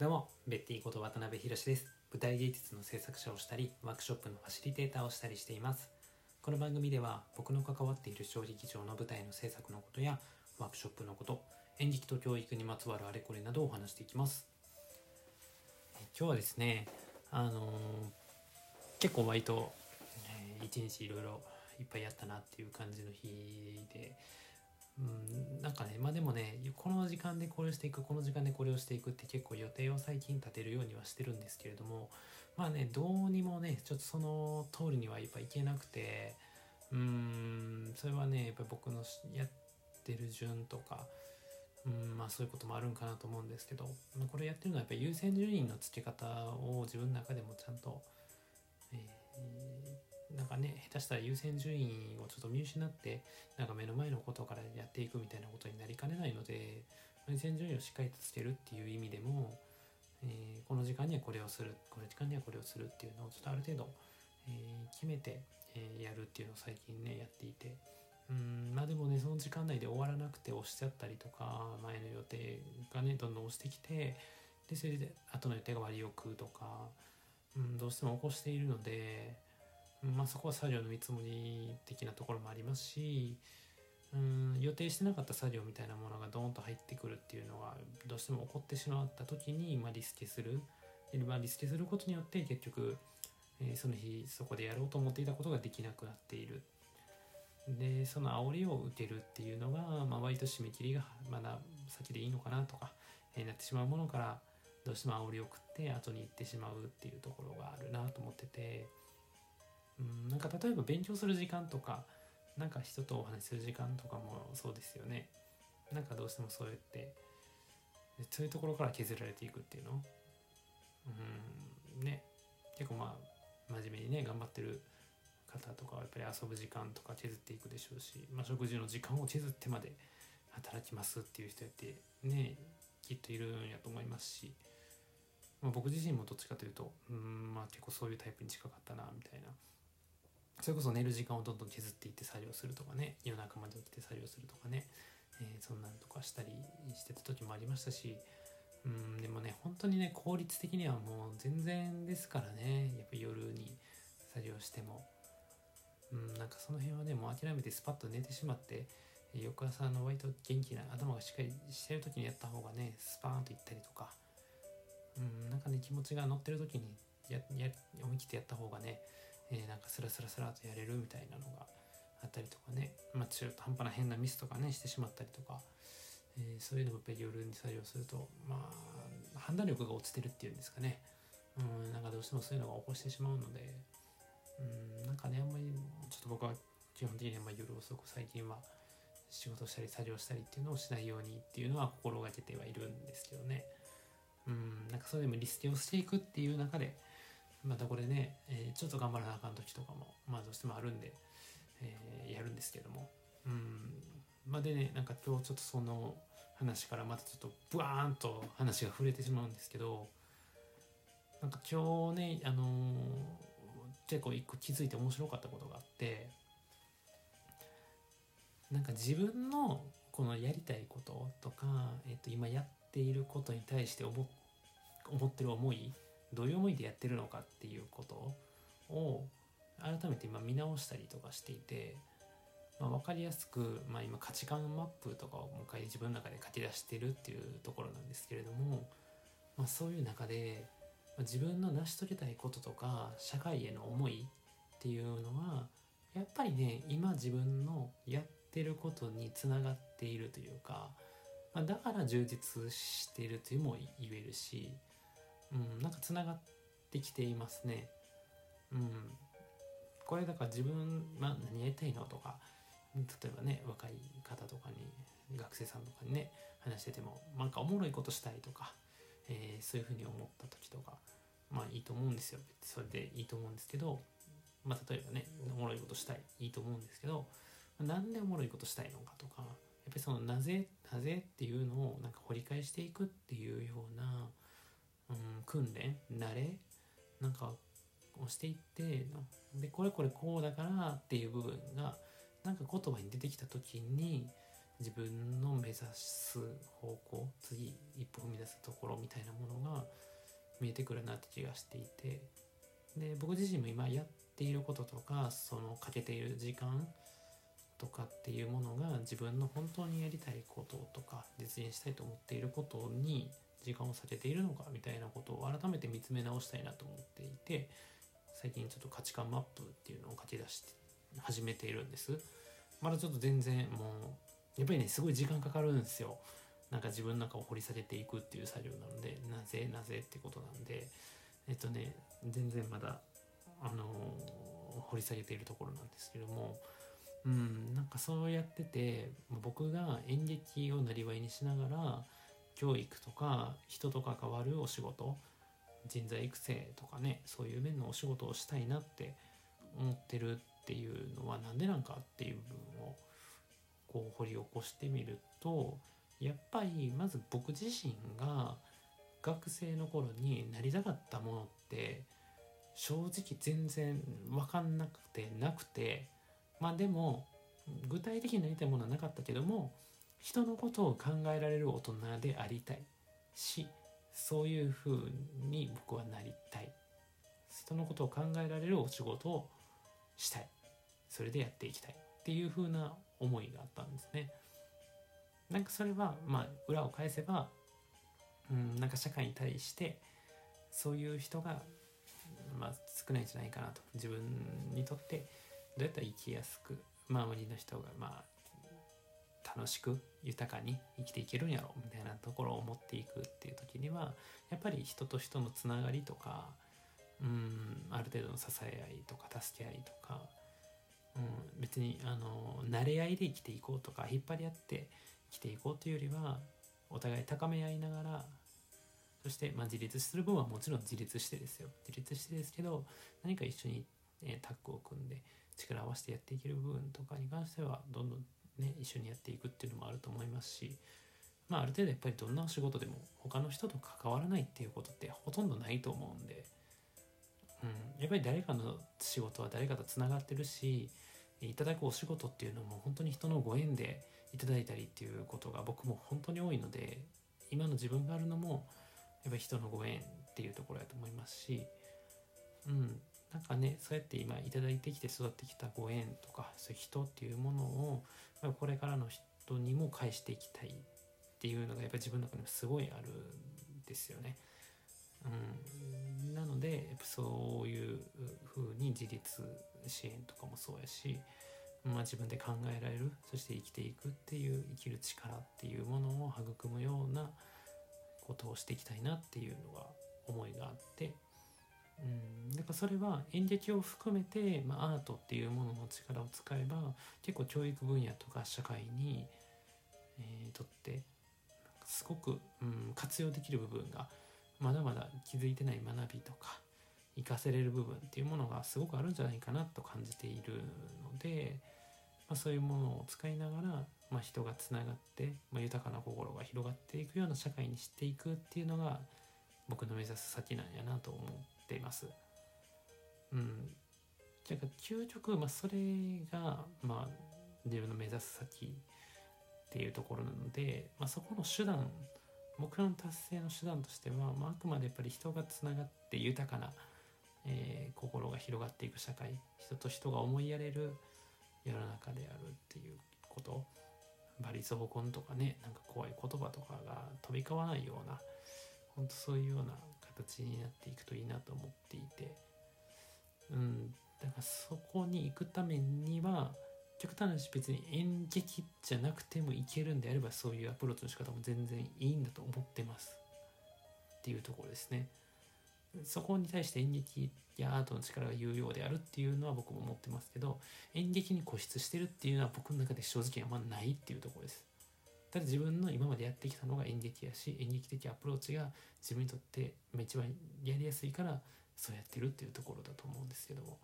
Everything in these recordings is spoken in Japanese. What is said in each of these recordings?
どうも、ベッティこと渡辺博です。舞台芸術の制作者をしたり、ワークショップのファシリテーターをしたりしています。この番組では、僕の関わっている小劇場の舞台の制作のことや、ワークショップのこと、演劇と教育にまつわるあれこれなどをお話していきます。え今日はですね、あのー結構割と、えー一日いろいろいっぱいやったなっていう感じの日で、うん、なんかねまあでもねこの時間でこれをしていくこの時間でこれをしていくって結構予定を最近立てるようにはしてるんですけれどもまあねどうにもねちょっとその通りにはやっぱいけなくてうーんそれはねやっぱ僕のやってる順とかうんまあそういうこともあるんかなと思うんですけどまあこれやってるのはやっぱり優先順位の付け方を自分の中でもちゃんと、えーなんかね下手したら優先順位をちょっと見失ってなんか目の前のことからやっていくみたいなことになりかねないので優先順位をしっかりとつけるっていう意味でも、えーこの時間にはこれをするこの時間にはこれをするっていうのをちょっとある程度、えー決めて、えーやるっていうのを最近ねやっていてうんまあでもねその時間内で終わらなくて押しちゃったりとか前の予定がねどんどん押してきてでそれで後の予定が割を食うとか、うん、どうしても起こしているので。まあ、そこは作業の見積もり的なところもありますしうん予定してなかった作業みたいなものがドーンと入ってくるっていうのはどうしても起こってしまった時に、まあ、リスケするまあ、リスケすることによって結局、えーその日そこでやろうと思っていたことができなくなっているでその煽りを受けるっていうのが、まあ、割と締め切りがまだ先でいいのかなとか、えーなってしまうものからどうしても煽りを食って後に行ってしまうっていうところがあるなと思ってて。うん、なんか例えば勉強する時間とかなんか人とお話しする時間とかもそうですよね。なんかどうしてもそうやってそういうところから削られていくっていうの。うんね。結構まあ真面目にね頑張ってる方とかはやっぱり遊ぶ時間とか削っていくでしょうし、まあ、食事の時間を削ってまで働きますっていう人やってねきっといるんやと思いますし、まあ、僕自身もどっちかというとうんまあ結構そういうタイプに近かったなみたいな。それこそ寝る時間をどんどん削っていって作業するとかね。夜中まで起きて作業するとかね、えーそんなんとかしたりしてた時もありましたし。うんでもね本当にね効率的にはもう全然ですからね。やっぱ夜に作業しても。うんなんかその辺はねもう諦めてスパッと寝てしまって翌朝の割と元気な頭がしっかりしてる時にやった方がねスパーンといったりとか。うんなんかね気持ちが乗ってる時にやや思い切ってやった方がねえなんかスラスラスラとやれるみたいなのがあったりとかね、まあ、中途半端な変なミスとかねしてしまったりとか、えーそういうのもやっぱり夜に作業するとまあ判断力が落ちてるっていうんですかね。うんなんかどうしてもそういうのが起こしてしまうので。うんなんかねあんまりちょっと僕は基本的にはまあ夜遅く最近は仕事したり作業したりっていうのをしないようにっていうのは心がけてはいるんですけどね。うんなんかそれでもリスケをしていくっていう中でまたこれね、えーちょっと頑張らなあかん時とかもまあどうしてもあるんで、えーやるんですけども。うん。まあでねなんか今日ちょっとその話からまたちょっとブワーンと話が触れてしまうんですけどなんか今日ねあのー結構一個気づいて面白かったことがあってなんか自分のこのやりたいこととか、えっと今やっていることに対して思思ってる思いどういう思いでやってるのかっていうことを改めて今見直したりとかしていて、まあ、分かりやすく、まあ、今価値観マップとかをもう一回自分の中で書き出してるっていうところなんですけれども、まあ、そういう中で、自分の成し遂げたいこととか社会への思いっていうのはやっぱりね今自分のやってることにつながっているというか、まあ、だから充実しているというも言えるし、うん、なんかつながってきていますね。うん、これだから自分、まあ、何やりたいのとか例えばね若い方とかに学生さんとかにね話しててもなんかおもろいことしたいとか、えーそういうふうに思った時とかまあいいと思うんですよそれでいいと思うんですけど、まあ、例えばねおもろいことしたいいいと思うんですけどなんでおもろいことしたいのかとかやっぱりそのなぜなぜっていうのをなんか掘り返していくっていうような、うん、訓練慣れなんかをしていってでこれこれこうだからっていう部分がなんか言葉に出てきた時に自分の目指す方向次一歩踏み出すところみたいなものが見えてくるなって気がしていてで僕自身も今やっていることとかそのかけている時間とかっていうものが自分の本当にやりたいこととか実現したいと思っていることに時間を避けているのかみたいなことを改めて見つめ直したいなと思っていて最近ちょっと価値観マップっていうのを書き出して始めているんです。まだちょっと全然もうやっぱりねすごい時間かかるんですよ。なんか自分の中を掘り下げていくっていう作業なのでなぜなぜってことなんでえっとね全然まだあのー、掘り下げているところなんですけどもうんなんかそうやってて僕が演劇をなりわいにしながら教育とか人と関わるお仕事人材育成とかねそういう面のお仕事をしたいなって思ってるっていうのは何でなんかっていう部分をこう掘り起こしてみるとやっぱりまず僕自身が学生の頃になりたかったものって正直全然分かんなくてなくてまあでも具体的になりたいものはなかったけども人のことを考えられる大人でありたい。しそういうふうに僕はなりたい。人のことを考えられるお仕事をしたい。それでやっていきたいっていうふうな思いがあったんですね。なんかそれはまあ裏を返せばうんなんか社会に対してそういう人がまあ少ないんじゃないかなと。自分にとってどうやったら生きやすく周りの人がまあ楽しく豊かに生きていけるんやろみたいなところを持っていくっていう時にはやっぱり人と人のつながりとかうんある程度の支え合いとか助け合いとか、うん、別にあの慣れ合いで生きていこうとか引っ張り合って生きていこうというよりはお互い高め合いながらそして、まあ、自立する分はもちろん自立してですよ。自立してですけど何か一緒に、えタッグを組んで力を合わせてやっていける部分とかに関してはどんどんね一緒にやっていくっていうのもあると思いますしまあある程度やっぱりどんなお仕事でも他の人と関わらないっていうことってほとんどないと思うんで、うん、やっぱり誰かの仕事は誰かとつながってるしいただくお仕事っていうのも本当に人のご縁でいただいたりっていうことが僕も本当に多いので今の自分があるのもやっぱり人のご縁っていうところやと思いますし、うん、なんかねそうやって今頂いてきて育ってきたご縁とかそういう人っていうものをこれからの人にも返していきたいっていうのがやっぱり自分の中にもすごいあるんですよね。うん、なのでやっぱそういう風に自立支援とかもそうやし、まあ、自分で考えられるそして生きていくっていう生きる力っていうものを育むようなことをしていきたいなっていうのが思いがあってうんだからそれは演劇を含めて、まあ、アートっていうものの力を使えば結構教育分野とか社会に、えー、とってすごく、うん、活用できる部分がまだまだ気づいてない学びとか活かせれる部分っていうものがすごくあるんじゃないかなと感じているので、まあ、そういうものを使いながら、まあ、人がつながって、まあ、豊かな心が広がっていくような社会にしていくっていうのが僕の目指す先なんやなと思っています。うん。じゃあ究極、まあ、それが、まあ、自分の目指す先っていうところなので、まあ、そこの手段目標の達成の手段としては、まあ、あくまでやっぱり人がつながって豊かな、えー、心が広がっていく社会人と人が思いやれる世の中であるっていうことバリ雑言とかねなんか怖い言葉とかが飛び交わないような本当そういうような形になっていくといいなと思っていてうん。だからそこに行くためには極端な話別に演劇じゃなくてもいけるんであればそういうアプローチの仕方も全然いいんだと思ってます。っていうところですね。そこに対して演劇やアートの力が有用であるっていうのは僕も思ってますけど演劇に固執してるっていうのは僕の中で正直あんまないっていうところです。ただ自分の今までやってきたのが演劇やし演劇的アプローチが自分にとって一番やりやすいからそうやってるっていうところだと思うんですけども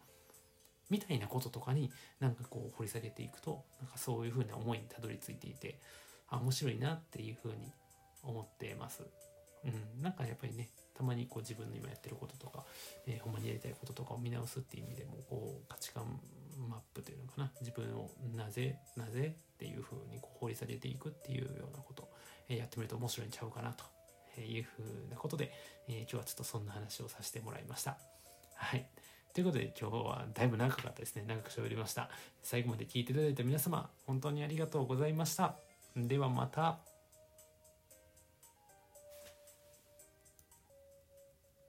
みたいなこととかになんかこう掘り下げていくとなんかそういうふうな思いにたどり着いていてあ面白いなっていうふうに思ってます。うん、なんかやっぱりねたまにこう自分の今やってることとか、えー、ほんまにやりたいこととかを見直すっていう意味でもこう価値観マップというのかな自分をなぜなぜっていうふうにこう掘り下げていくっていうようなことを、えやってみると面白いんちゃうかなというふうなことで、えー、今日はちょっとそんな話をさせてもらいました。はい。ということで今日はだいぶ長かったですね。長く喋りました。最後まで聞いていただいた皆様、本当にありがとうございました。ではまた。